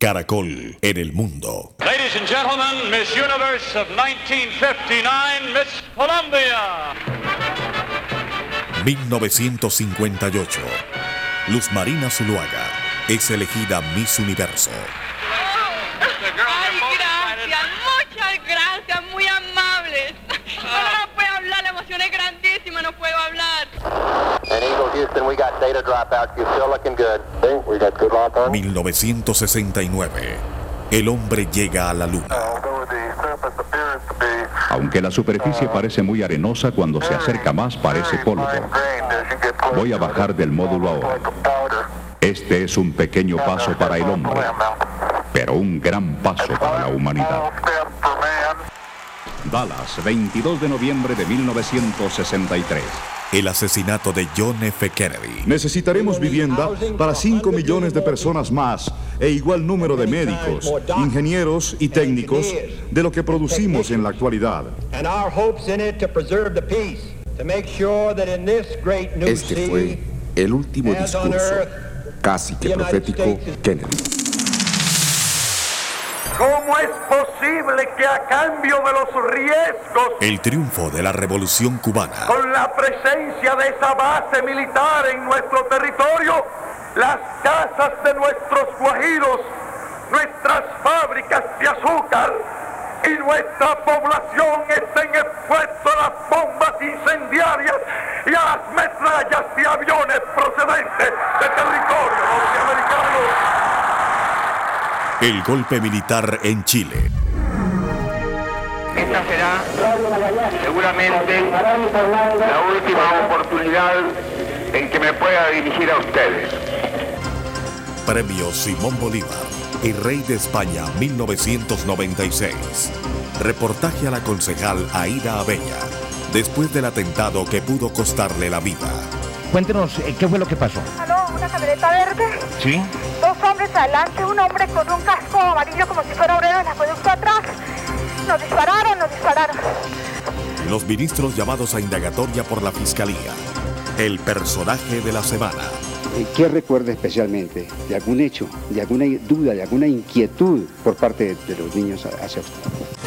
Caracol en el mundo. Ladies and gentlemen, Miss Universe of 1959, Miss Columbia. 1958. Luz Marina Zuluaga es elegida Miss Universo. 1969. El hombre llega a la luna. Aunque la superficie parece muy arenosa, cuando se acerca más parece polvo. Voy a bajar del módulo ahora. Este es un pequeño paso para el hombre, pero un gran paso para la humanidad. Small step for man. Dallas, 22 de noviembre de 1963. El asesinato de John F. Kennedy. Necesitaremos vivienda para 5 millones de personas más e igual número de médicos, ingenieros y técnicos de lo que producimos en la actualidad. Este fue el último discurso, casi que profético, Kennedy. ¿Cómo es posible que a cambio de los riesgos, El triunfo de la revolución cubana. con la presencia de esa base militar en nuestro territorio, las casas de nuestros guajiros, nuestras fábricas de azúcar y nuestra población estén expuestos a las bombas incendiarias y a las metrallas de aviones procedentes de territorio norteamericano? El golpe militar en Chile. Esta será seguramente la última oportunidad en que me pueda dirigir a ustedes. Premio Simón Bolívar y Rey de España 1996. Reportaje a la concejal Aida Abella después del atentado que pudo costarle la vida. Cuéntenos, eh, ¿qué fue lo que pasó? ¿Aló? ¿Una camioneta verde? ¿Sí? Dos hombres adelante, un hombre con un casco amarillo como si fuera obrero del acueducto atrás. Nos dispararon, nos dispararon. Los ministros llamados a indagatoria por la fiscalía. El personaje de la semana. Eh, ¿Qué recuerda especialmente de algún hecho, de alguna duda, de alguna inquietud por parte de, de los niños hacia usted?